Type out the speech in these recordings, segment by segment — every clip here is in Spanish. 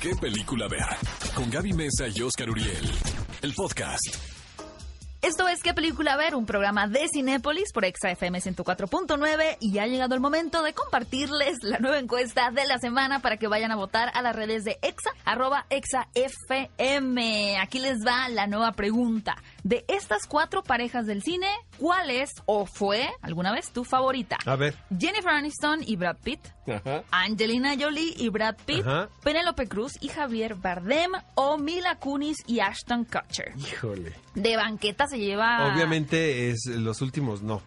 ¿Qué película ver? Con Gaby Mesa y Oscar Uriel. El podcast. Esto es ¿Qué película ver? Un programa de Cinépolis por Exa FM 104.9 y ha llegado el momento de compartirles la nueva encuesta de la semana para que vayan a votar a las redes de Exa, arroba Exa FM. Aquí les va la nueva pregunta. De estas cuatro parejas del cine, ¿cuál es o fue alguna vez tu favorita? A ver. Jennifer Aniston y Brad Pitt, Ajá. Angelina Jolie y Brad Pitt, Ajá. Penélope Cruz y Javier Bardem o Mila Kunis y Ashton Kutcher. Híjole. De banqueta se lleva. Obviamente es los últimos no.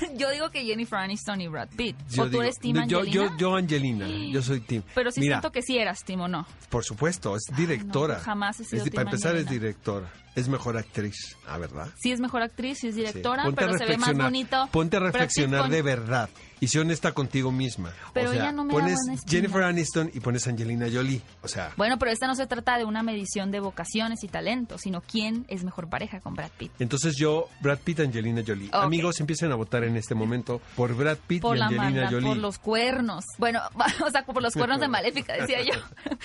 Yo digo que Jennifer Aniston y Brad Pitt. Yo o tú digo- eres Team yo, Angelina. yo, yo Angelina, yo soy Team. Pero sí Mira, siento que sí eras Team o no. por supuesto, es directora. jamás he sido Es Para empezar es directora, es mejor actriz, ah, ¿verdad? Sí es mejor actriz, sí es directora, Sí. A pero se ve más bonito. Ponte a reflexionar con- de verdad y sé honesta contigo misma. Pero o sea, ella no me pones. Jennifer Aniston y pones Angelina Jolie, o sea, Bueno, pero esta no se trata de una medición de vocaciones y talentos, sino quién es mejor pareja con Brad Pitt. entonces yo Brad Pitt, Angelina Jolie. Amigos, empiecen a votar en este momento por Brad Pitt Por y la Angelina maldad, Jolie. por los cuernos. Bueno, o sea, por los cuernos de Maléfica, decía yo.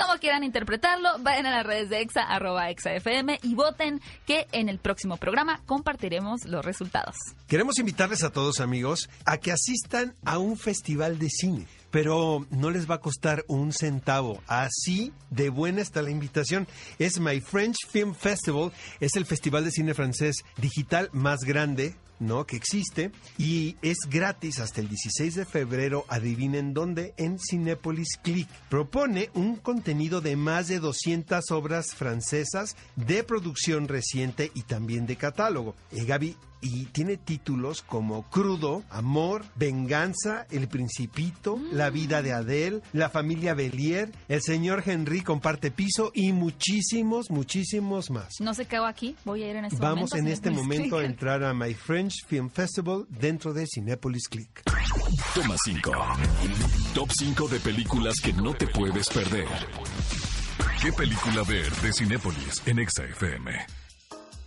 Como quieran interpretarlo, vayan a las redes de EXA, arroba EXA-FM y voten que en el próximo programa compartiremos los resultados. Queremos invitarles a todos amigos a que asistan a un festival de cine. Pero no les va a costar un centavo. Así de buena está la invitación. Es My French Film Festival. Es el festival de cine francés digital más grande ¿no? que existe y es gratis hasta el 16 de febrero, adivinen dónde, en Cinépolis Click. Propone un contenido de más de 200 obras francesas de producción reciente y también de catálogo. Eh, Gaby, y tiene títulos como Crudo, Amor, Venganza, El Principito, La vida de Adele, La familia Belier, El señor Henry comparte piso y muchísimos, muchísimos más. No qué hago aquí, voy a ir en este Vamos momento. en a este momento a entrar a My French Film Festival dentro de Cinepolis Click. Toma 5. Top 5 de películas que no te puedes perder. ¿Qué película ver de Cinépolis en Exa FM?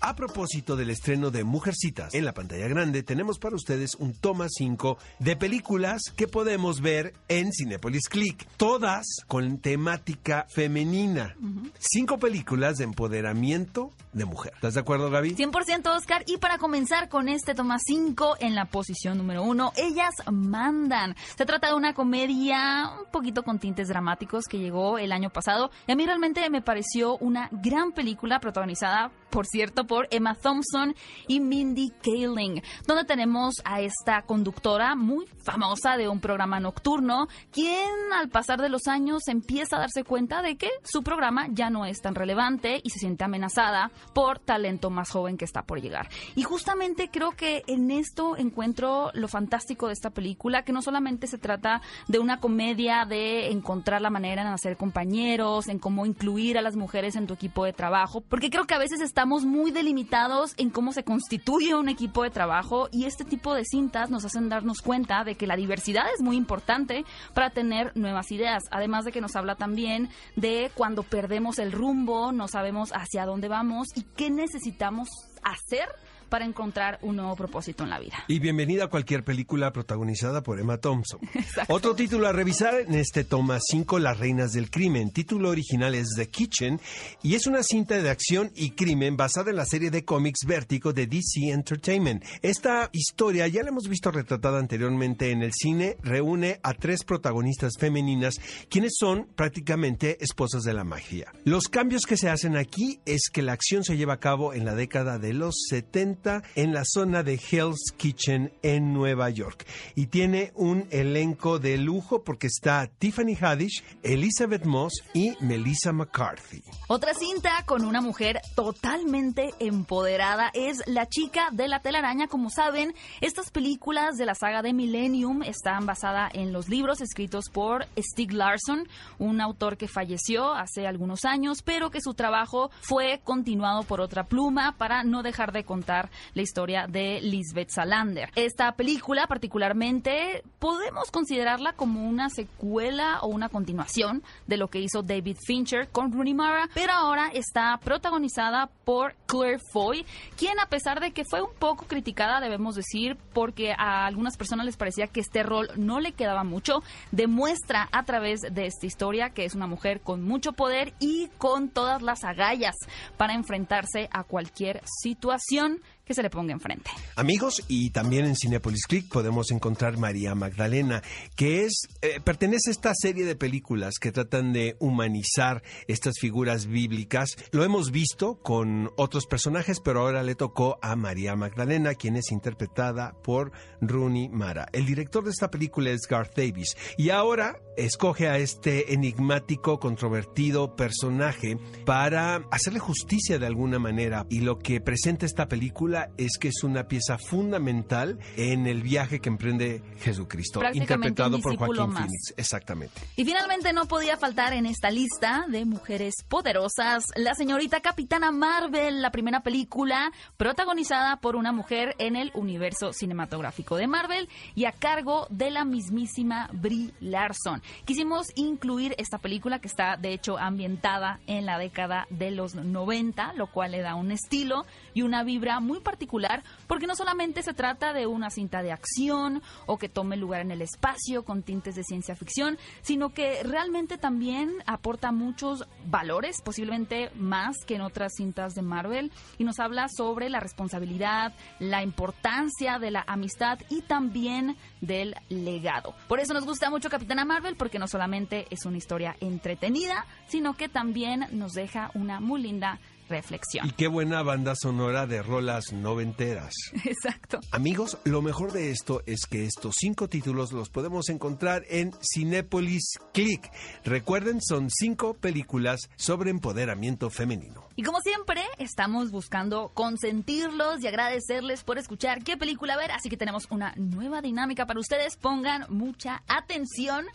A propósito del estreno de Mujercitas en la pantalla grande, tenemos para ustedes un toma 5 de películas que podemos ver en Cinepolis Click, todas con temática femenina. Cinco películas de empoderamiento de mujer. ¿Estás de acuerdo, Gaby? 100% Oscar. Y para comenzar con este toma 5 en la posición número 1, Ellas Mandan. Se trata de una comedia un poquito con tintes dramáticos que llegó el año pasado. Y a mí realmente me pareció una gran película protagonizada, por cierto, por Emma Thompson y Mindy Kaling, donde tenemos a esta conductora muy famosa de un programa nocturno, quien al pasar de los años empieza a darse cuenta de que su programa ya no es tan relevante y se siente amenazada por talento más joven que está por llegar. Y justamente creo que en esto encuentro lo fantástico de esta película, que no solamente se trata de una comedia de encontrar la manera en hacer compañeros, en cómo incluir a las mujeres en tu equipo de trabajo, porque creo que a veces estamos muy delimitados en cómo se constituye un equipo de trabajo y este tipo de cintas nos hacen darnos cuenta de que la diversidad es muy importante para tener nuevas ideas, además de que nos habla también de cuando perdemos el rumbo, no sabemos hacia dónde vamos y qué necesitamos hacer para encontrar un nuevo propósito en la vida. Y bienvenida a cualquier película protagonizada por Emma Thompson. Otro título a revisar en este toma 5, Las Reinas del Crimen. Título original es The Kitchen y es una cinta de acción y crimen basada en la serie de cómics Vértigo de DC Entertainment. Esta historia ya la hemos visto retratada anteriormente en el cine. Reúne a tres protagonistas femeninas quienes son prácticamente esposas de la magia. Los cambios que se hacen aquí es que la acción se lleva a cabo en la década de los 70 en la zona de Hell's Kitchen en Nueva York. Y tiene un elenco de lujo porque está Tiffany Haddish, Elizabeth Moss y Melissa McCarthy. Otra cinta con una mujer totalmente empoderada es La chica de la telaraña. Como saben, estas películas de la saga de Millennium están basadas en los libros escritos por Stieg Larsson, un autor que falleció hace algunos años, pero que su trabajo fue continuado por otra pluma para no dejar de contar la historia de Lisbeth Salander. Esta película particularmente podemos considerarla como una secuela o una continuación de lo que hizo David Fincher con Rooney Mara, pero ahora está protagonizada por Claire Foy, quien a pesar de que fue un poco criticada, debemos decir, porque a algunas personas les parecía que este rol no le quedaba mucho, demuestra a través de esta historia que es una mujer con mucho poder y con todas las agallas para enfrentarse a cualquier situación que se le ponga enfrente. Amigos, y también en Cinepolis Click podemos encontrar María Magdalena, que es eh, pertenece a esta serie de películas que tratan de humanizar estas figuras bíblicas. Lo hemos visto con otros personajes, pero ahora le tocó a María Magdalena, quien es interpretada por Rooney Mara. El director de esta película es Garth Davis y ahora escoge a este enigmático, controvertido personaje para hacerle justicia de alguna manera y lo que presenta esta película es que es una pieza fundamental en el viaje que emprende Jesucristo, interpretado por Joaquín Phoenix. Exactamente. Y finalmente no podía faltar en esta lista de mujeres poderosas la señorita Capitana Marvel, la primera película protagonizada por una mujer en el universo cinematográfico de Marvel y a cargo de la mismísima Brie Larson. Quisimos incluir esta película que está de hecho ambientada en la década de los 90, lo cual le da un estilo y una vibra muy particular porque no solamente se trata de una cinta de acción o que tome lugar en el espacio con tintes de ciencia ficción, sino que realmente también aporta muchos valores, posiblemente más que en otras cintas de Marvel, y nos habla sobre la responsabilidad, la importancia de la amistad y también del legado. Por eso nos gusta mucho Capitana Marvel porque no solamente es una historia entretenida, sino que también nos deja una muy linda reflexión. Y qué buena banda sonora de rolas noventeras. Exacto. Amigos, lo mejor de esto es que estos cinco títulos los podemos encontrar en Cinepolis Click. Recuerden, son cinco películas sobre empoderamiento femenino. Y como siempre, estamos buscando consentirlos y agradecerles por escuchar qué película ver, así que tenemos una nueva dinámica para ustedes. Pongan mucha atención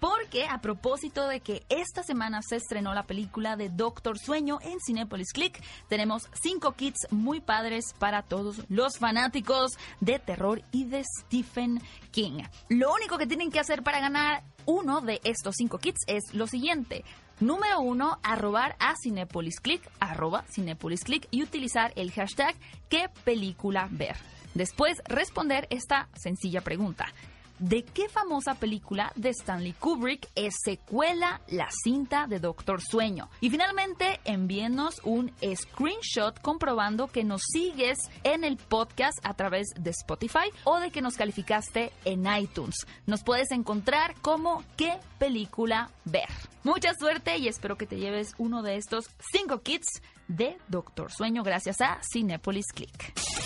porque a propósito de que esta semana se estrenó la película de Doctor Sueño en Cinepolis Click, tenemos cinco kits muy padres para todos los fanáticos de terror y de Stephen King. Lo único que tienen que hacer para ganar uno de estos cinco kits es lo siguiente. Número uno, arrobar a Cinepolis Click, arroba Cinepolis Click y utilizar el hashtag qué película ver. Después responder esta sencilla pregunta de qué famosa película de Stanley Kubrick es secuela la cinta de Doctor Sueño. Y finalmente, envíenos un screenshot comprobando que nos sigues en el podcast a través de Spotify o de que nos calificaste en iTunes. Nos puedes encontrar como qué película ver. Mucha suerte y espero que te lleves uno de estos cinco kits de Doctor Sueño gracias a Cinepolis Click.